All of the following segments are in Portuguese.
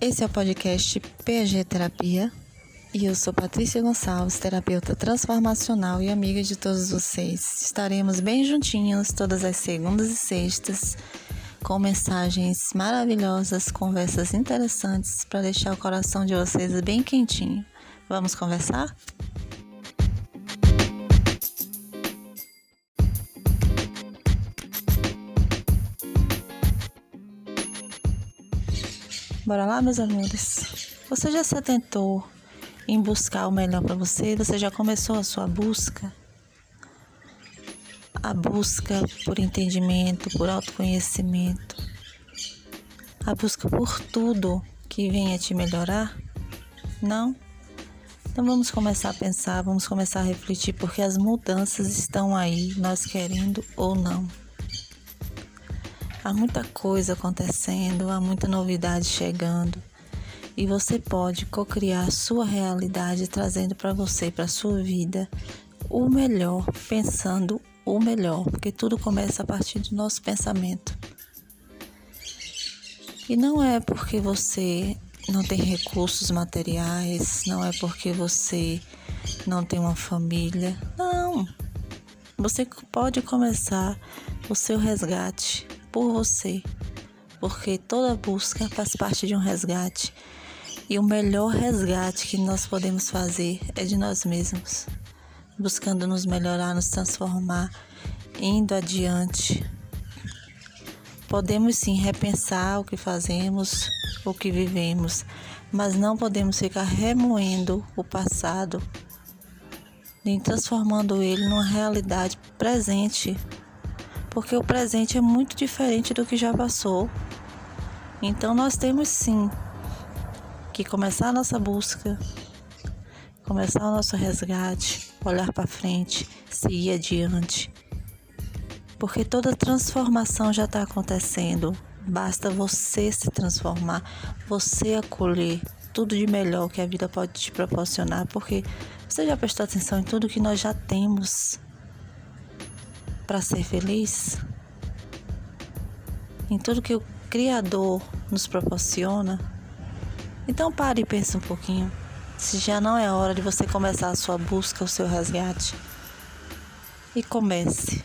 Esse é o podcast PG Terapia e eu sou Patrícia Gonçalves, terapeuta transformacional e amiga de todos vocês. Estaremos bem juntinhos todas as segundas e sextas com mensagens maravilhosas, conversas interessantes para deixar o coração de vocês bem quentinho. Vamos conversar? Bora lá, meus amores. Você já se atentou em buscar o melhor para você? Você já começou a sua busca? A busca por entendimento, por autoconhecimento. A busca por tudo que venha te melhorar? Não? Então vamos começar a pensar, vamos começar a refletir, porque as mudanças estão aí, nós querendo ou não. Há muita coisa acontecendo, há muita novidade chegando. E você pode co-criar sua realidade trazendo para você, para sua vida, o melhor, pensando o melhor, porque tudo começa a partir do nosso pensamento. E não é porque você não tem recursos materiais, não é porque você não tem uma família. Não. Você pode começar o seu resgate por você, porque toda busca faz parte de um resgate e o melhor resgate que nós podemos fazer é de nós mesmos, buscando nos melhorar, nos transformar, indo adiante. Podemos sim repensar o que fazemos, o que vivemos, mas não podemos ficar remoendo o passado, nem transformando ele numa realidade presente porque o presente é muito diferente do que já passou. Então nós temos sim que começar a nossa busca, começar o nosso resgate, olhar para frente, seguir adiante. Porque toda transformação já está acontecendo. Basta você se transformar, você acolher tudo de melhor que a vida pode te proporcionar, porque você já prestou atenção em tudo que nós já temos para ser feliz, em tudo que o Criador nos proporciona, então pare e pense um pouquinho. Se já não é hora de você começar a sua busca, o seu resgate, e comece.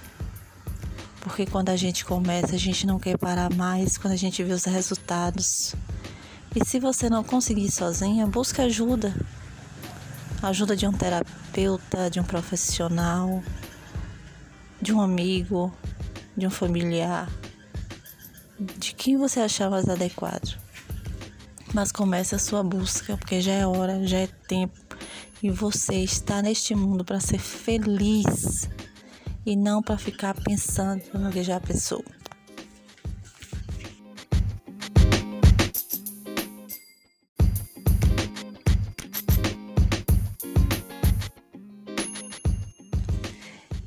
Porque quando a gente começa, a gente não quer parar mais quando a gente vê os resultados. E se você não conseguir sozinha, busque ajuda. Ajuda de um terapeuta, de um profissional, de um amigo, de um familiar, de quem você achar mais adequado. Mas comece a sua busca, porque já é hora, já é tempo. E você está neste mundo para ser feliz e não para ficar pensando no que já pensou.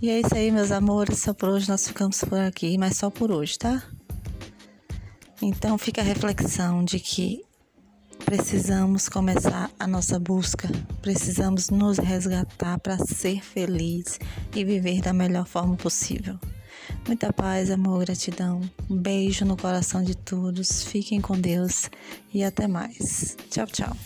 E é isso aí, meus amores. Só por hoje nós ficamos por aqui, mas só por hoje, tá? Então fica a reflexão de que precisamos começar a nossa busca, precisamos nos resgatar para ser feliz e viver da melhor forma possível. Muita paz, amor, gratidão. Um beijo no coração de todos. Fiquem com Deus e até mais. Tchau, tchau.